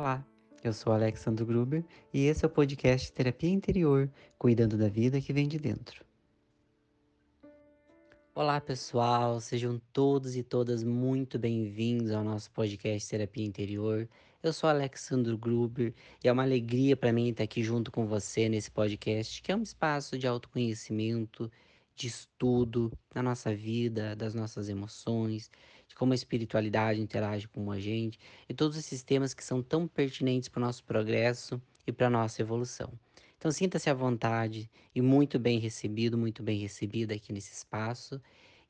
Olá, eu sou Alexandre Gruber e esse é o podcast Terapia Interior, cuidando da vida que vem de dentro. Olá pessoal, sejam todos e todas muito bem-vindos ao nosso podcast Terapia Interior. Eu sou Alexandre Gruber e é uma alegria para mim estar aqui junto com você nesse podcast, que é um espaço de autoconhecimento, de estudo da nossa vida, das nossas emoções, como a espiritualidade interage com a gente e todos esses temas que são tão pertinentes para o nosso progresso e para a nossa evolução. Então sinta-se à vontade e muito bem recebido, muito bem recebida aqui nesse espaço.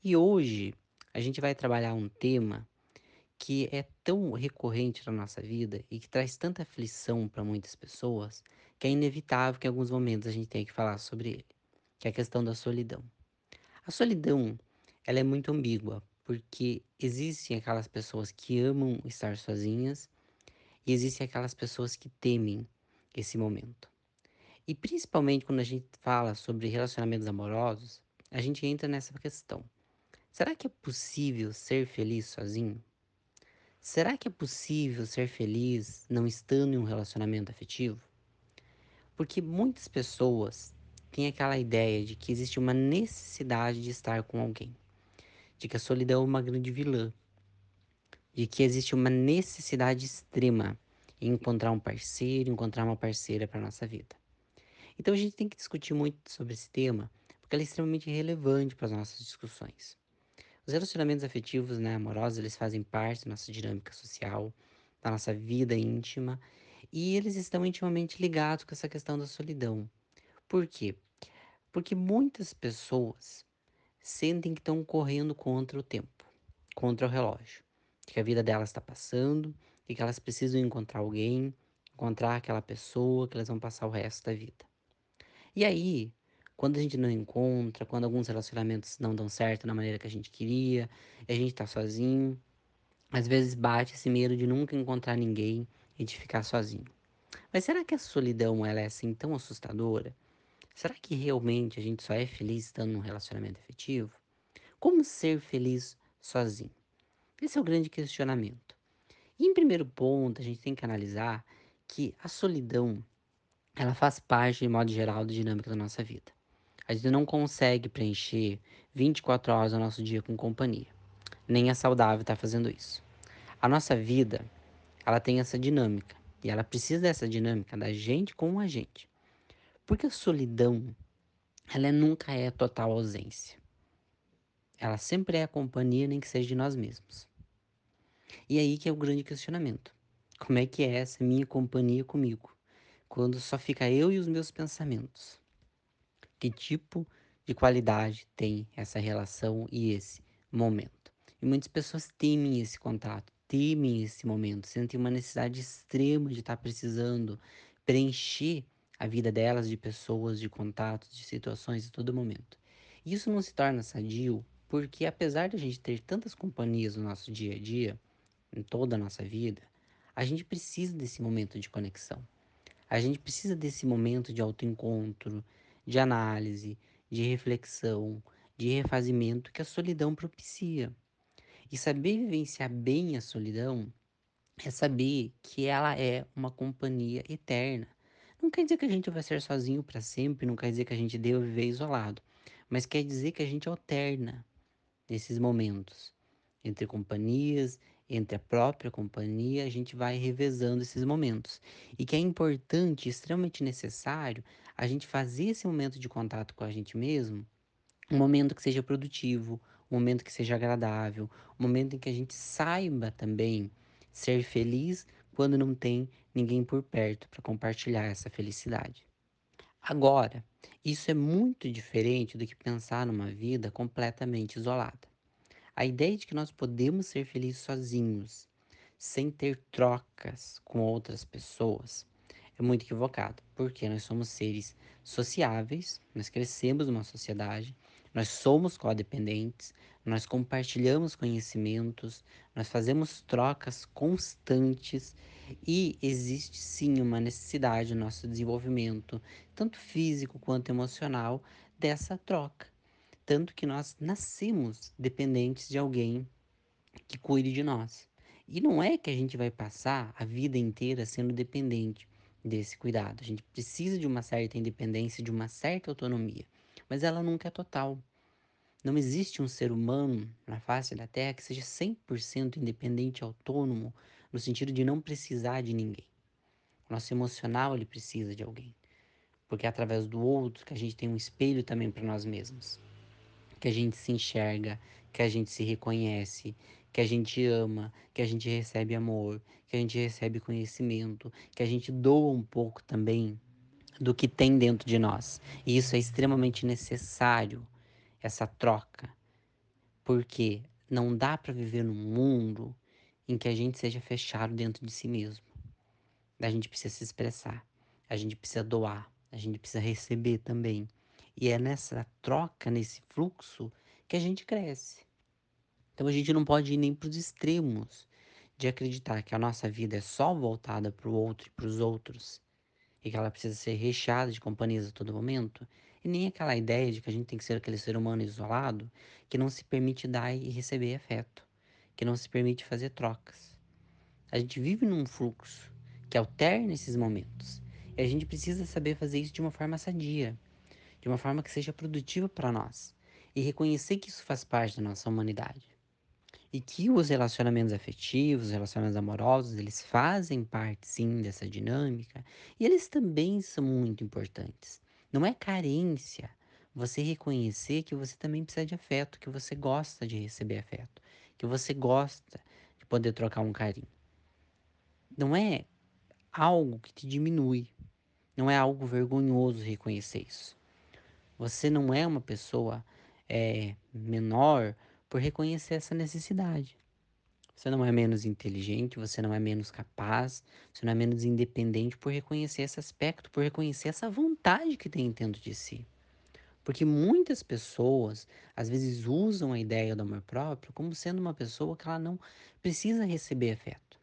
E hoje a gente vai trabalhar um tema que é tão recorrente na nossa vida e que traz tanta aflição para muitas pessoas, que é inevitável que em alguns momentos a gente tenha que falar sobre ele, que é a questão da solidão. A solidão, ela é muito ambígua, porque existem aquelas pessoas que amam estar sozinhas e existem aquelas pessoas que temem esse momento. E principalmente quando a gente fala sobre relacionamentos amorosos, a gente entra nessa questão. Será que é possível ser feliz sozinho? Será que é possível ser feliz não estando em um relacionamento afetivo? Porque muitas pessoas têm aquela ideia de que existe uma necessidade de estar com alguém, de que a solidão é uma grande vilã, de que existe uma necessidade extrema em encontrar um parceiro, encontrar uma parceira para nossa vida. Então a gente tem que discutir muito sobre esse tema, porque ele é extremamente relevante para as nossas discussões. Os relacionamentos afetivos, né, amorosos, eles fazem parte da nossa dinâmica social, da nossa vida íntima, e eles estão intimamente ligados com essa questão da solidão. Por quê? Porque muitas pessoas sentem que estão correndo contra o tempo, contra o relógio, que a vida delas está passando e que elas precisam encontrar alguém, encontrar aquela pessoa que elas vão passar o resto da vida. E aí, quando a gente não encontra, quando alguns relacionamentos não dão certo da maneira que a gente queria, a gente tá sozinho, às vezes bate esse medo de nunca encontrar ninguém e de ficar sozinho. Mas será que a solidão ela é assim tão assustadora? Será que realmente a gente só é feliz estando num relacionamento afetivo? Como ser feliz sozinho? Esse é o grande questionamento. E em primeiro ponto, a gente tem que analisar que a solidão ela faz parte, de modo geral, da dinâmica da nossa vida. A gente não consegue preencher 24 horas do nosso dia com companhia. Nem é saudável estar fazendo isso. A nossa vida, ela tem essa dinâmica. E ela precisa dessa dinâmica da gente com a gente. Porque a solidão, ela nunca é total ausência. Ela sempre é a companhia, nem que seja de nós mesmos. E aí que é o grande questionamento. Como é que é essa minha companhia comigo? quando só fica eu e os meus pensamentos. Que tipo de qualidade tem essa relação e esse momento? E muitas pessoas temem esse contato, temem esse momento, sentem uma necessidade extrema de estar precisando preencher a vida delas de pessoas, de contatos, de situações a todo momento. Isso não se torna sadio porque, apesar de a gente ter tantas companhias no nosso dia a dia, em toda a nossa vida, a gente precisa desse momento de conexão. A gente precisa desse momento de autoencontro, de análise, de reflexão, de refazimento que a solidão propicia. E saber vivenciar bem a solidão é saber que ela é uma companhia eterna. Não quer dizer que a gente vai ser sozinho para sempre, não quer dizer que a gente deva viver isolado, mas quer dizer que a gente alterna nesses momentos entre companhias, entre a própria companhia, a gente vai revezando esses momentos. E que é importante, extremamente necessário, a gente fazer esse momento de contato com a gente mesmo um momento que seja produtivo, um momento que seja agradável, um momento em que a gente saiba também ser feliz quando não tem ninguém por perto para compartilhar essa felicidade. Agora, isso é muito diferente do que pensar numa vida completamente isolada. A ideia de que nós podemos ser felizes sozinhos, sem ter trocas com outras pessoas, é muito equivocado, porque nós somos seres sociáveis, nós crescemos numa sociedade, nós somos codependentes, nós compartilhamos conhecimentos, nós fazemos trocas constantes e existe sim uma necessidade no nosso desenvolvimento, tanto físico quanto emocional, dessa troca. Tanto que nós nascemos dependentes de alguém que cuide de nós. E não é que a gente vai passar a vida inteira sendo dependente desse cuidado. A gente precisa de uma certa independência, de uma certa autonomia, mas ela nunca é total. Não existe um ser humano na face da Terra que seja 100% independente autônomo, no sentido de não precisar de ninguém. O nosso emocional ele precisa de alguém, porque é através do outro que a gente tem um espelho também para nós mesmos, que a gente se enxerga, que a gente se reconhece, que a gente ama, que a gente recebe amor, que a gente recebe conhecimento, que a gente doa um pouco também do que tem dentro de nós. E isso é extremamente necessário, essa troca. Porque não dá para viver num mundo em que a gente seja fechado dentro de si mesmo. A gente precisa se expressar, a gente precisa doar, a gente precisa receber também. E é nessa troca, nesse fluxo, que a gente cresce. Então a gente não pode ir nem para os extremos de acreditar que a nossa vida é só voltada para o outro e para os outros e que ela precisa ser recheada de companhias a todo momento, e nem aquela ideia de que a gente tem que ser aquele ser humano isolado que não se permite dar e receber afeto, que não se permite fazer trocas. A gente vive num fluxo que alterna esses momentos, e a gente precisa saber fazer isso de uma forma sadia, de uma forma que seja produtiva para nós, e reconhecer que isso faz parte da nossa humanidade. E que os relacionamentos afetivos, os relacionamentos amorosos, eles fazem parte sim dessa dinâmica e eles também são muito importantes. Não é carência você reconhecer que você também precisa de afeto, que você gosta de receber afeto, que você gosta de poder trocar um carinho. Não é algo que te diminui, não é algo vergonhoso reconhecer isso. Você não é uma pessoa é, menor por reconhecer essa necessidade. Você não é menos inteligente, você não é menos capaz, você não é menos independente por reconhecer esse aspecto, por reconhecer essa vontade que tem dentro de si. Porque muitas pessoas, às vezes, usam a ideia do amor próprio como sendo uma pessoa que ela não precisa receber afeto.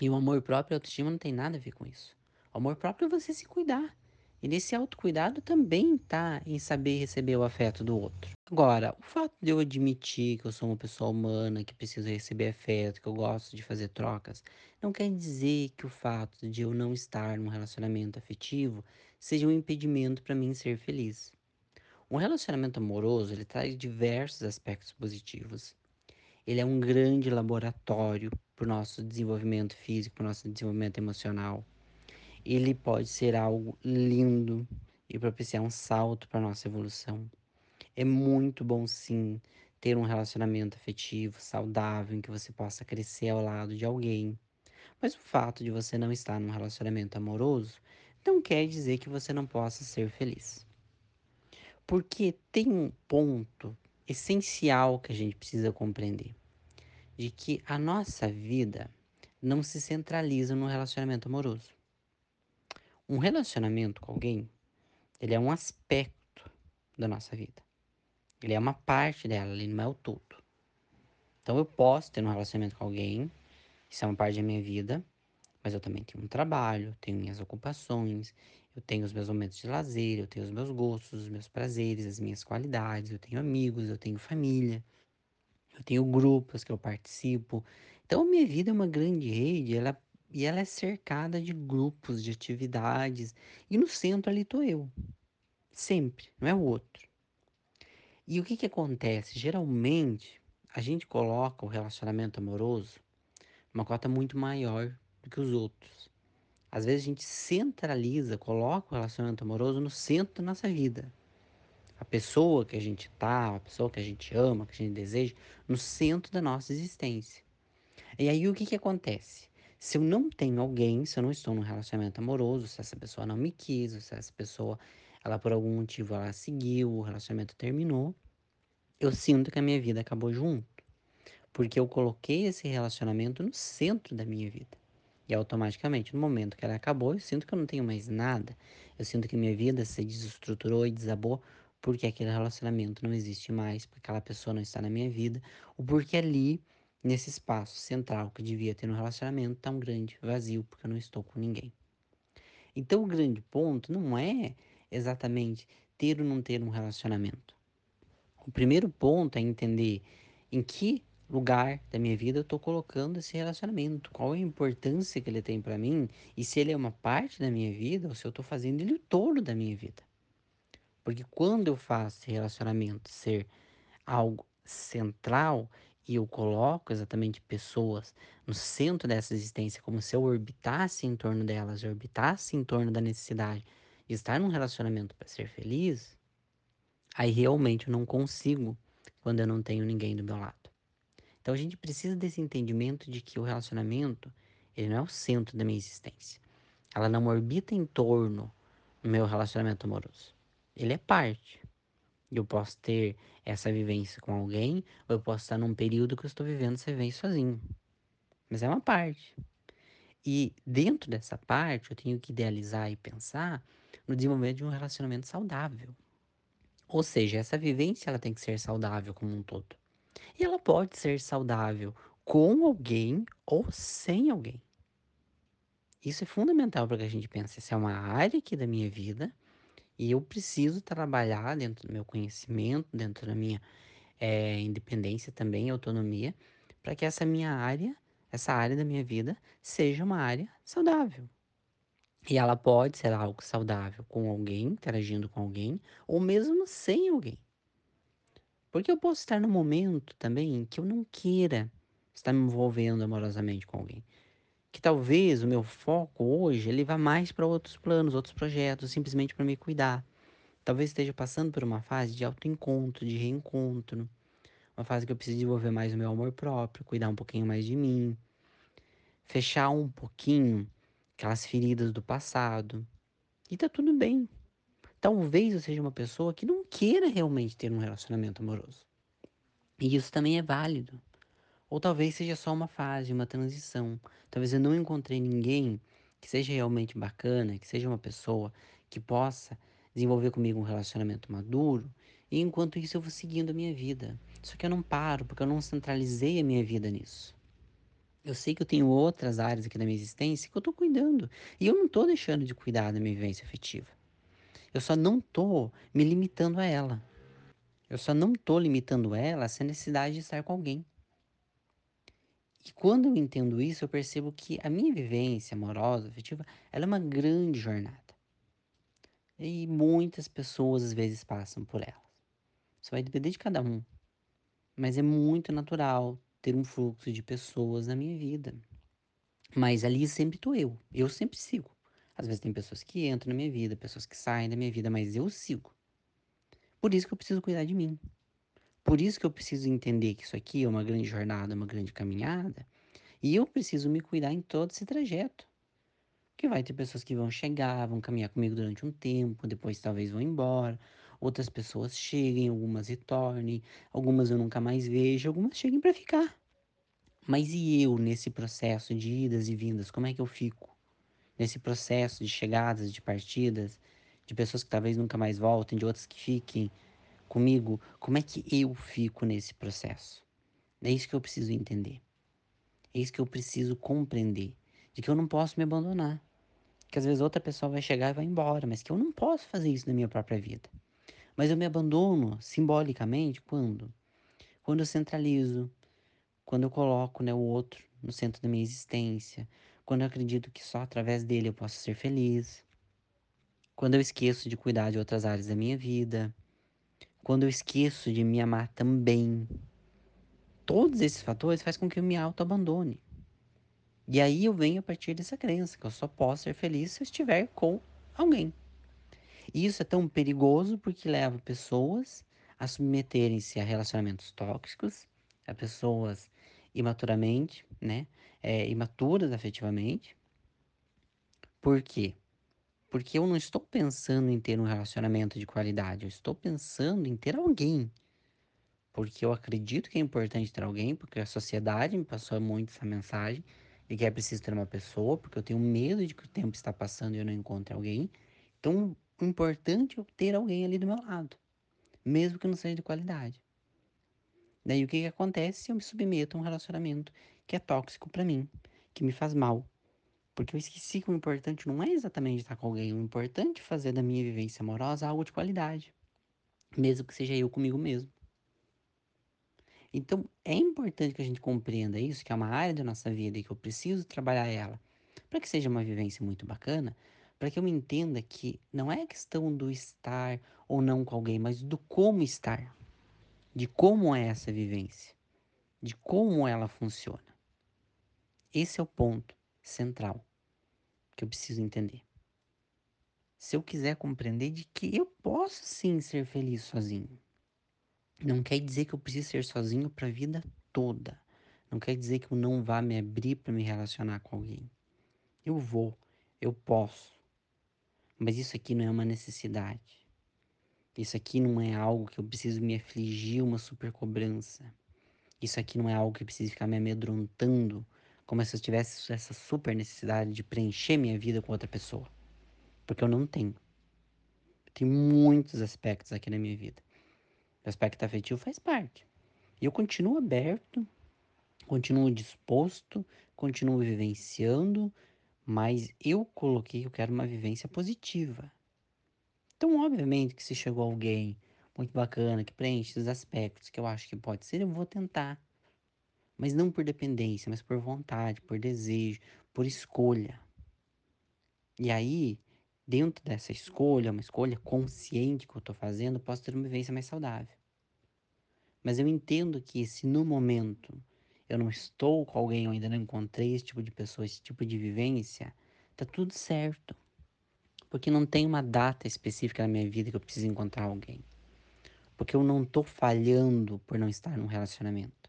E o amor próprio e a autoestima não tem nada a ver com isso. O amor próprio é você se cuidar. E nesse autocuidado também está em saber receber o afeto do outro. Agora, o fato de eu admitir que eu sou uma pessoa humana, que preciso receber afeto, que eu gosto de fazer trocas, não quer dizer que o fato de eu não estar num relacionamento afetivo seja um impedimento para mim ser feliz. Um relacionamento amoroso, ele traz diversos aspectos positivos. Ele é um grande laboratório para o nosso desenvolvimento físico, para o nosso desenvolvimento emocional ele pode ser algo lindo e propiciar um salto para nossa evolução. É muito bom sim ter um relacionamento afetivo, saudável, em que você possa crescer ao lado de alguém. Mas o fato de você não estar num relacionamento amoroso não quer dizer que você não possa ser feliz. Porque tem um ponto essencial que a gente precisa compreender, de que a nossa vida não se centraliza no relacionamento amoroso. Um relacionamento com alguém, ele é um aspecto da nossa vida. Ele é uma parte dela, ele não é o todo. Então eu posso ter um relacionamento com alguém, isso é uma parte da minha vida, mas eu também tenho um trabalho, tenho minhas ocupações, eu tenho os meus momentos de lazer, eu tenho os meus gostos, os meus prazeres, as minhas qualidades, eu tenho amigos, eu tenho família, eu tenho grupos que eu participo. Então a minha vida é uma grande rede, ela e ela é cercada de grupos, de atividades. E no centro ali estou eu. Sempre, não é o outro. E o que, que acontece? Geralmente, a gente coloca o relacionamento amoroso numa cota muito maior do que os outros. Às vezes a gente centraliza, coloca o relacionamento amoroso no centro da nossa vida. A pessoa que a gente tá, a pessoa que a gente ama, que a gente deseja, no centro da nossa existência. E aí o que, que acontece? Se eu não tenho alguém, se eu não estou num relacionamento amoroso, se essa pessoa não me quis, se essa pessoa, ela por algum motivo, ela seguiu, o relacionamento terminou, eu sinto que a minha vida acabou junto. Porque eu coloquei esse relacionamento no centro da minha vida. E automaticamente, no momento que ela acabou, eu sinto que eu não tenho mais nada. Eu sinto que minha vida se desestruturou e desabou porque aquele relacionamento não existe mais, porque aquela pessoa não está na minha vida, ou porque ali nesse espaço central que devia ter no relacionamento tão grande, vazio, porque eu não estou com ninguém. Então o grande ponto não é exatamente ter ou não ter um relacionamento. O primeiro ponto é entender em que lugar da minha vida eu tô colocando esse relacionamento? Qual é a importância que ele tem para mim? E se ele é uma parte da minha vida ou se eu tô fazendo ele todo da minha vida? Porque quando eu faço esse relacionamento ser algo central e eu coloco exatamente pessoas no centro dessa existência, como se eu orbitasse em torno delas, eu orbitasse em torno da necessidade de estar num relacionamento para ser feliz, aí realmente eu não consigo quando eu não tenho ninguém do meu lado. Então a gente precisa desse entendimento de que o relacionamento, ele não é o centro da minha existência. Ela não orbita em torno do meu relacionamento amoroso. Ele é parte. Eu posso ter essa vivência com alguém, ou eu posso estar num período que eu estou vivendo essa vivência sozinho. Mas é uma parte. E dentro dessa parte, eu tenho que idealizar e pensar no desenvolvimento de um relacionamento saudável. Ou seja, essa vivência ela tem que ser saudável como um todo. E ela pode ser saudável com alguém ou sem alguém. Isso é fundamental para que a gente pense. Essa é uma área aqui da minha vida e eu preciso trabalhar dentro do meu conhecimento, dentro da minha é, independência também, autonomia, para que essa minha área, essa área da minha vida, seja uma área saudável. E ela pode ser algo saudável com alguém, interagindo com alguém, ou mesmo sem alguém. Porque eu posso estar no momento também que eu não queira estar me envolvendo amorosamente com alguém. Que talvez o meu foco hoje ele vá mais para outros planos, outros projetos, simplesmente para me cuidar. Talvez esteja passando por uma fase de autoencontro, de reencontro. Uma fase que eu preciso desenvolver mais o meu amor próprio, cuidar um pouquinho mais de mim. Fechar um pouquinho aquelas feridas do passado. E tá tudo bem. Talvez eu seja uma pessoa que não queira realmente ter um relacionamento amoroso. E isso também é válido. Ou talvez seja só uma fase, uma transição. Talvez eu não encontrei ninguém que seja realmente bacana, que seja uma pessoa que possa desenvolver comigo um relacionamento maduro. E enquanto isso eu vou seguindo a minha vida. Só que eu não paro, porque eu não centralizei a minha vida nisso. Eu sei que eu tenho outras áreas aqui da minha existência que eu tô cuidando. E eu não tô deixando de cuidar da minha vivência afetiva. Eu só não tô me limitando a ela. Eu só não tô limitando ela a necessidade de estar com alguém. E quando eu entendo isso, eu percebo que a minha vivência amorosa, afetiva, ela é uma grande jornada. E muitas pessoas às vezes passam por ela. Isso vai depender de cada um. Mas é muito natural ter um fluxo de pessoas na minha vida. Mas ali sempre tô eu. Eu sempre sigo. Às vezes tem pessoas que entram na minha vida, pessoas que saem da minha vida, mas eu sigo. Por isso que eu preciso cuidar de mim. Por isso que eu preciso entender que isso aqui é uma grande jornada, uma grande caminhada, e eu preciso me cuidar em todo esse trajeto. Porque vai ter pessoas que vão chegar, vão caminhar comigo durante um tempo, depois talvez vão embora. Outras pessoas cheguem, algumas retornem, algumas eu nunca mais vejo, algumas cheguem para ficar. Mas e eu nesse processo de idas e vindas, como é que eu fico? Nesse processo de chegadas, de partidas, de pessoas que talvez nunca mais voltem, de outras que fiquem, comigo, como é que eu fico nesse processo? É isso que eu preciso entender. É isso que eu preciso compreender. De que eu não posso me abandonar. Que às vezes outra pessoa vai chegar e vai embora, mas que eu não posso fazer isso na minha própria vida. Mas eu me abandono simbolicamente quando? Quando eu centralizo, quando eu coloco né, o outro no centro da minha existência, quando eu acredito que só através dele eu posso ser feliz, quando eu esqueço de cuidar de outras áreas da minha vida, quando eu esqueço de me amar também. Todos esses fatores fazem com que eu me auto-abandone. E aí eu venho a partir dessa crença que eu só posso ser feliz se eu estiver com alguém. E isso é tão perigoso porque leva pessoas a submeterem-se a relacionamentos tóxicos, a pessoas imaturamente, né? É, imaturas afetivamente. Por quê? Porque eu não estou pensando em ter um relacionamento de qualidade, eu estou pensando em ter alguém. Porque eu acredito que é importante ter alguém, porque a sociedade me passou muito essa mensagem de que é preciso ter uma pessoa, porque eu tenho medo de que o tempo está passando e eu não encontre alguém. Então, o importante é ter alguém ali do meu lado, mesmo que não seja de qualidade. Daí o que, que acontece se eu me submeto a um relacionamento que é tóxico para mim, que me faz mal, porque eu esqueci que o importante não é exatamente estar com alguém, o importante é fazer da minha vivência amorosa algo de qualidade. Mesmo que seja eu comigo mesmo. Então, é importante que a gente compreenda isso, que é uma área da nossa vida e que eu preciso trabalhar ela, para que seja uma vivência muito bacana, para que eu entenda que não é questão do estar ou não com alguém, mas do como estar, de como é essa vivência, de como ela funciona. Esse é o ponto central que eu preciso entender. Se eu quiser compreender de que eu posso sim ser feliz sozinho, não quer dizer que eu preciso ser sozinho para a vida toda. Não quer dizer que eu não vá me abrir para me relacionar com alguém. Eu vou, eu posso. Mas isso aqui não é uma necessidade. Isso aqui não é algo que eu preciso me afligir uma super cobrança. Isso aqui não é algo que eu preciso ficar me amedrontando, como se eu tivesse essa super necessidade de preencher minha vida com outra pessoa. Porque eu não tenho. Tem muitos aspectos aqui na minha vida. O aspecto afetivo faz parte. E eu continuo aberto, continuo disposto, continuo vivenciando, mas eu coloquei que eu quero uma vivência positiva. Então, obviamente, que se chegou alguém muito bacana, que preenche os aspectos que eu acho que pode ser, eu vou tentar. Mas não por dependência, mas por vontade, por desejo, por escolha. E aí, dentro dessa escolha, uma escolha consciente que eu estou fazendo, eu posso ter uma vivência mais saudável. Mas eu entendo que se no momento eu não estou com alguém, eu ainda não encontrei esse tipo de pessoa, esse tipo de vivência, tá tudo certo. Porque não tem uma data específica na minha vida que eu preciso encontrar alguém. Porque eu não tô falhando por não estar num relacionamento.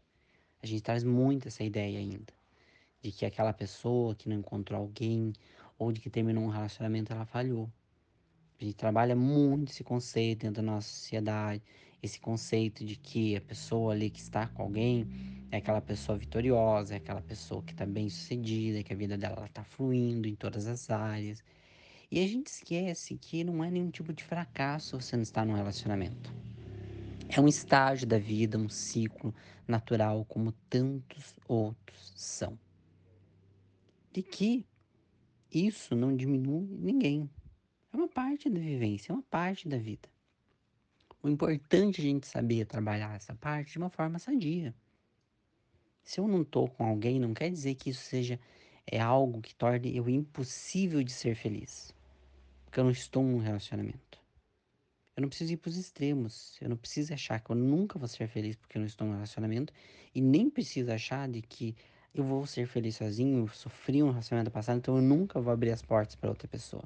A gente traz muito essa ideia ainda. De que aquela pessoa que não encontrou alguém ou de que terminou um relacionamento, ela falhou. A gente trabalha muito esse conceito dentro da nossa sociedade, esse conceito de que a pessoa ali que está com alguém é aquela pessoa vitoriosa, é aquela pessoa que está bem sucedida, que a vida dela está fluindo em todas as áreas. E a gente esquece que não é nenhum tipo de fracasso você não estar num relacionamento. É um estágio da vida, um ciclo natural, como tantos outros são. De que isso não diminui ninguém. É uma parte da vivência, é uma parte da vida. O importante é a gente saber trabalhar essa parte de uma forma sadia. Se eu não tô com alguém, não quer dizer que isso seja é algo que torne eu impossível de ser feliz. Porque eu não estou num relacionamento. Eu não preciso ir para os extremos. Eu não preciso achar que eu nunca vou ser feliz porque eu não estou num relacionamento. E nem preciso achar de que eu vou ser feliz sozinho, eu sofri um relacionamento passado, então eu nunca vou abrir as portas para outra pessoa.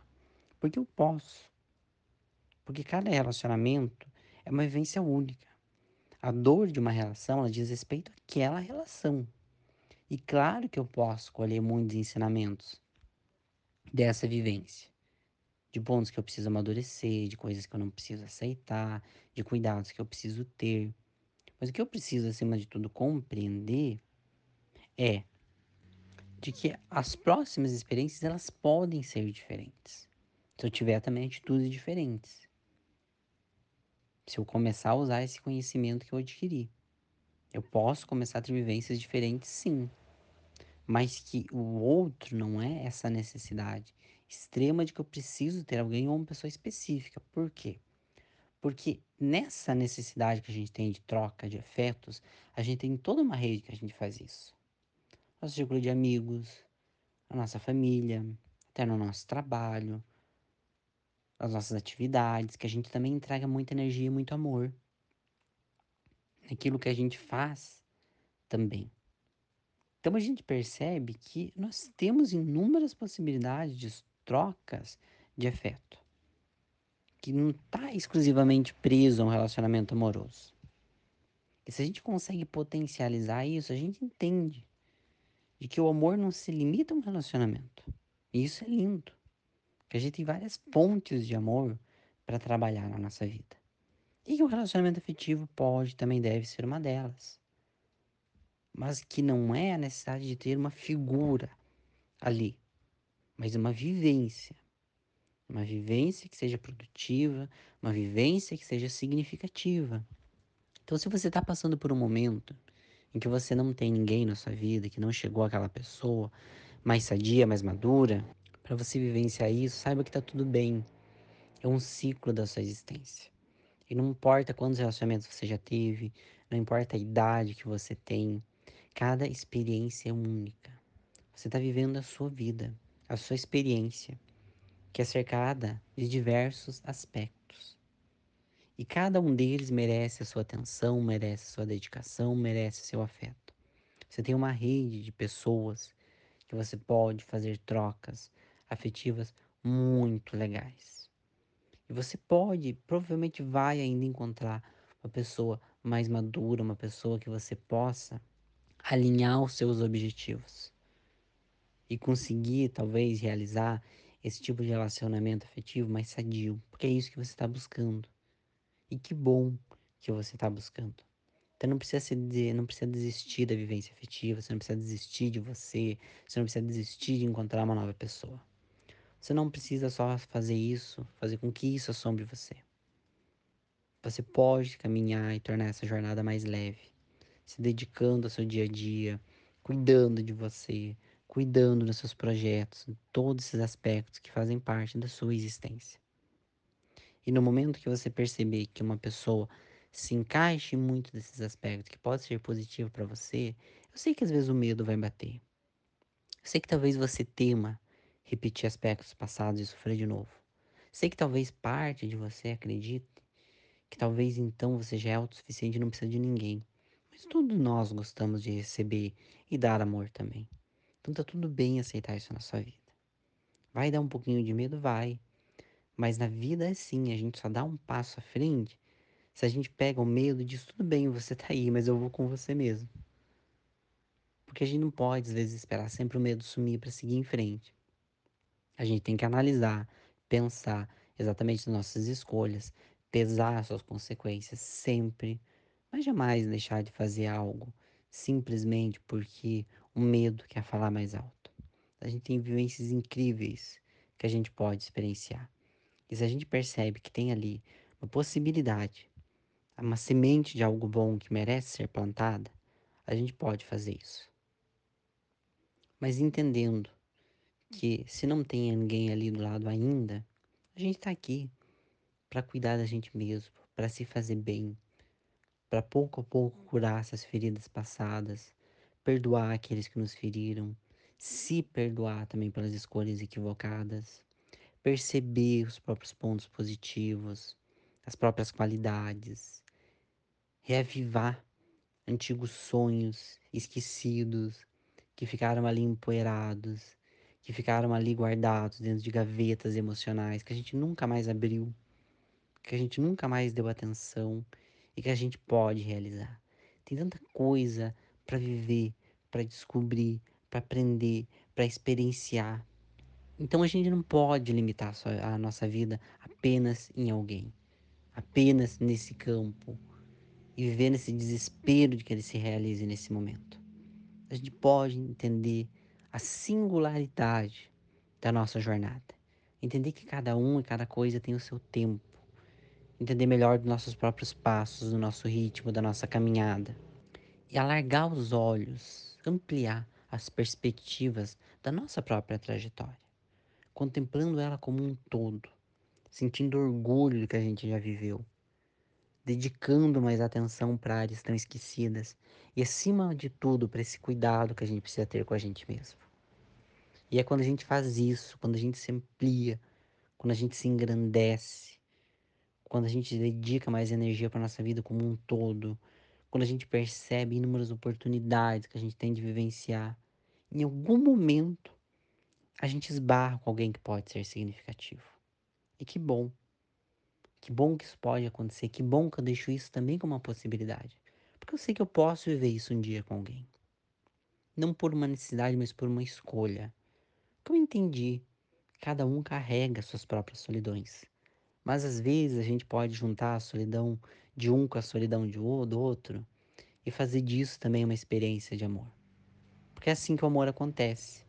Porque eu posso. Porque cada relacionamento é uma vivência única. A dor de uma relação, ela diz respeito àquela relação. E claro que eu posso colher muitos ensinamentos dessa vivência. De pontos que eu preciso amadurecer, de coisas que eu não preciso aceitar, de cuidados que eu preciso ter. Mas o que eu preciso, acima de tudo, compreender é de que as próximas experiências elas podem ser diferentes. Se eu tiver também atitudes diferentes. Se eu começar a usar esse conhecimento que eu adquiri. Eu posso começar a ter vivências diferentes, sim. Mas que o outro não é essa necessidade extrema de que eu preciso ter alguém ou uma pessoa específica. Por quê? Porque nessa necessidade que a gente tem de troca de afetos, a gente tem toda uma rede que a gente faz isso. Nosso círculo de amigos, a nossa família, até no nosso trabalho, as nossas atividades, que a gente também entrega muita energia e muito amor. Aquilo que a gente faz também. Então a gente percebe que nós temos inúmeras possibilidades de trocas de afeto, que não está exclusivamente preso a um relacionamento amoroso. E se a gente consegue potencializar isso, a gente entende de que o amor não se limita a um relacionamento. E isso é lindo. Que a gente tem várias pontes de amor para trabalhar na nossa vida. E que o relacionamento afetivo pode, também deve ser uma delas. Mas que não é a necessidade de ter uma figura ali, mas uma vivência. Uma vivência que seja produtiva, uma vivência que seja significativa. Então, se você está passando por um momento em que você não tem ninguém na sua vida, que não chegou aquela pessoa mais sadia, mais madura, para você vivenciar isso, saiba que está tudo bem. É um ciclo da sua existência. E não importa quantos relacionamentos você já teve, não importa a idade que você tem, cada experiência é única. Você está vivendo a sua vida, a sua experiência, que é cercada de diversos aspectos. E cada um deles merece a sua atenção, merece a sua dedicação, merece seu afeto. Você tem uma rede de pessoas que você pode fazer trocas afetivas muito legais. E você pode, provavelmente vai ainda encontrar uma pessoa mais madura, uma pessoa que você possa alinhar os seus objetivos e conseguir talvez realizar esse tipo de relacionamento afetivo mais sadio, porque é isso que você está buscando. E que bom que você está buscando. Então não precisa se não precisa desistir da vivência afetiva, você não precisa desistir de você, você não precisa desistir de encontrar uma nova pessoa. Você não precisa só fazer isso, fazer com que isso assombre você. Você pode caminhar e tornar essa jornada mais leve, se dedicando ao seu dia a dia, cuidando de você, cuidando dos seus projetos, todos esses aspectos que fazem parte da sua existência. E no momento que você perceber que uma pessoa se encaixe muito desses aspectos, que pode ser positivo para você, eu sei que às vezes o medo vai bater. Eu sei que talvez você tema repetir aspectos passados e sofrer de novo. Sei que talvez parte de você acredite que talvez então você já é autossuficiente e não precisa de ninguém. Mas todos nós gostamos de receber e dar amor também. Então tá tudo bem aceitar isso na sua vida. Vai dar um pouquinho de medo? Vai. Mas na vida é assim, a gente só dá um passo à frente se a gente pega o medo diz, tudo bem, você tá aí, mas eu vou com você mesmo. Porque a gente não pode, às vezes, esperar sempre o medo sumir para seguir em frente. A gente tem que analisar, pensar exatamente nas nossas escolhas, pesar suas consequências sempre, mas jamais deixar de fazer algo simplesmente porque o medo quer falar mais alto. A gente tem vivências incríveis que a gente pode experienciar. E se a gente percebe que tem ali uma possibilidade, uma semente de algo bom que merece ser plantada, a gente pode fazer isso. Mas entendendo que se não tem ninguém ali do lado ainda, a gente está aqui para cuidar da gente mesmo, para se fazer bem, para pouco a pouco curar essas feridas passadas, perdoar aqueles que nos feriram, se perdoar também pelas escolhas equivocadas, perceber os próprios pontos positivos, as próprias qualidades, reavivar antigos sonhos esquecidos que ficaram ali empoeirados, que ficaram ali guardados dentro de gavetas emocionais que a gente nunca mais abriu, que a gente nunca mais deu atenção e que a gente pode realizar. Tem tanta coisa para viver, para descobrir, para aprender, para experienciar. Então a gente não pode limitar a nossa vida apenas em alguém, apenas nesse campo e viver nesse desespero de que ele se realize nesse momento. A gente pode entender a singularidade da nossa jornada. Entender que cada um e cada coisa tem o seu tempo. Entender melhor dos nossos próprios passos, do nosso ritmo, da nossa caminhada. E alargar os olhos, ampliar as perspectivas da nossa própria trajetória. Contemplando ela como um todo. Sentindo orgulho do que a gente já viveu. Dedicando mais atenção para áreas tão esquecidas. E acima de tudo, para esse cuidado que a gente precisa ter com a gente mesmo. E é quando a gente faz isso, quando a gente se amplia, quando a gente se engrandece, quando a gente dedica mais energia para nossa vida como um todo, quando a gente percebe inúmeras oportunidades que a gente tem de vivenciar, em algum momento a gente esbarra com alguém que pode ser significativo. E que bom. Que bom que isso pode acontecer, que bom que eu deixo isso também como uma possibilidade. Porque eu sei que eu posso viver isso um dia com alguém. Não por uma necessidade, mas por uma escolha que eu entendi. Cada um carrega suas próprias solidões. Mas às vezes a gente pode juntar a solidão de um com a solidão de do outro e fazer disso também uma experiência de amor. Porque é assim que o amor acontece.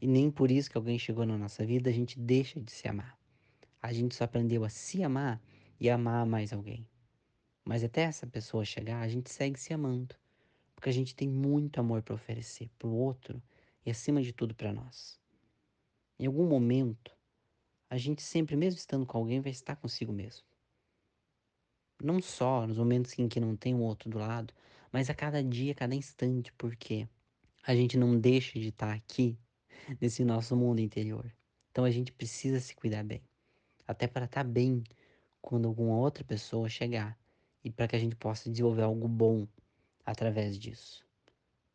E nem por isso que alguém chegou na nossa vida a gente deixa de se amar. A gente só aprendeu a se amar e amar mais alguém. Mas até essa pessoa chegar, a gente segue se amando. Porque a gente tem muito amor para oferecer para o outro e, acima de tudo, para nós. Em algum momento, a gente sempre, mesmo estando com alguém, vai estar consigo mesmo. Não só nos momentos em que não tem o outro do lado, mas a cada dia, a cada instante, porque a gente não deixa de estar aqui nesse nosso mundo interior. Então a gente precisa se cuidar bem, até para estar bem quando alguma outra pessoa chegar e para que a gente possa desenvolver algo bom através disso.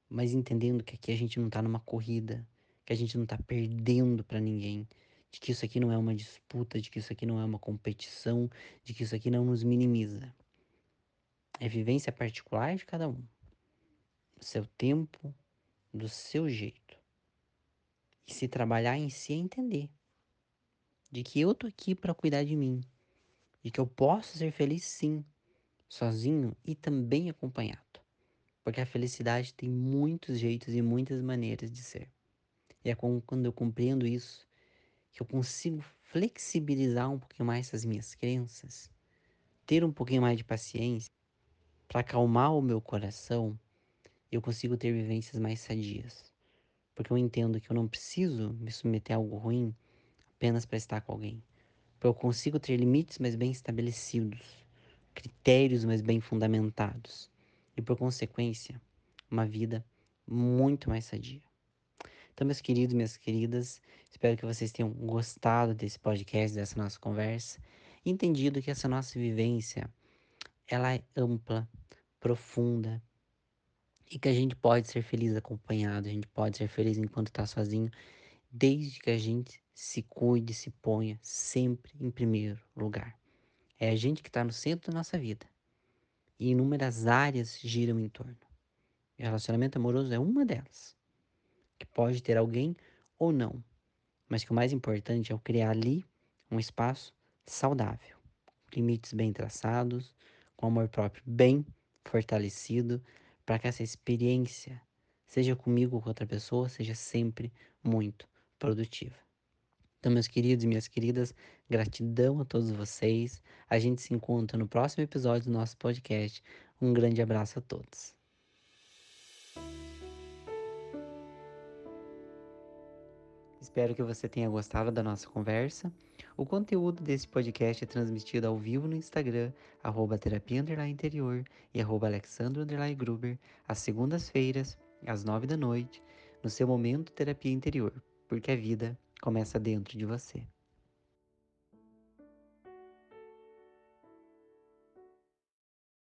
Mas entendendo que aqui a gente não está numa corrida, que a gente não está perdendo para ninguém, de que isso aqui não é uma disputa, de que isso aqui não é uma competição, de que isso aqui não nos minimiza. É vivência particular de cada um. Seu tempo, do seu jeito. E se trabalhar em si é entender de que eu tô aqui para cuidar de mim, de que eu posso ser feliz sim, sozinho e também acompanhado. Porque a felicidade tem muitos jeitos e muitas maneiras de ser. E é quando eu compreendo isso que eu consigo flexibilizar um pouquinho mais essas minhas crenças, ter um pouquinho mais de paciência para acalmar o meu coração, eu consigo ter vivências mais sadias. Porque eu entendo que eu não preciso me submeter a algo ruim apenas para estar com alguém. Porque eu consigo ter limites mais bem estabelecidos, critérios mais bem fundamentados e, por consequência, uma vida muito mais sadia. Então, meus queridos, minhas queridas, espero que vocês tenham gostado desse podcast, dessa nossa conversa, entendido que essa nossa vivência ela é ampla, profunda e que a gente pode ser feliz acompanhado, a gente pode ser feliz enquanto está sozinho, desde que a gente se cuide, se ponha sempre em primeiro lugar. É a gente que está no centro da nossa vida e inúmeras áreas giram em torno. Relacionamento amoroso é uma delas, que pode ter alguém ou não, mas que o mais importante é o criar ali um espaço saudável, limites bem traçados, com amor próprio bem fortalecido, para que essa experiência, seja comigo ou com outra pessoa, seja sempre muito produtiva. Então, meus queridos e minhas queridas, gratidão a todos vocês. A gente se encontra no próximo episódio do nosso podcast. Um grande abraço a todos. Espero que você tenha gostado da nossa conversa. O conteúdo desse podcast é transmitido ao vivo no Instagram, arroba terapia interior e arroba gruber, às segundas-feiras, às nove da noite, no seu momento terapia interior, porque a vida começa dentro de você.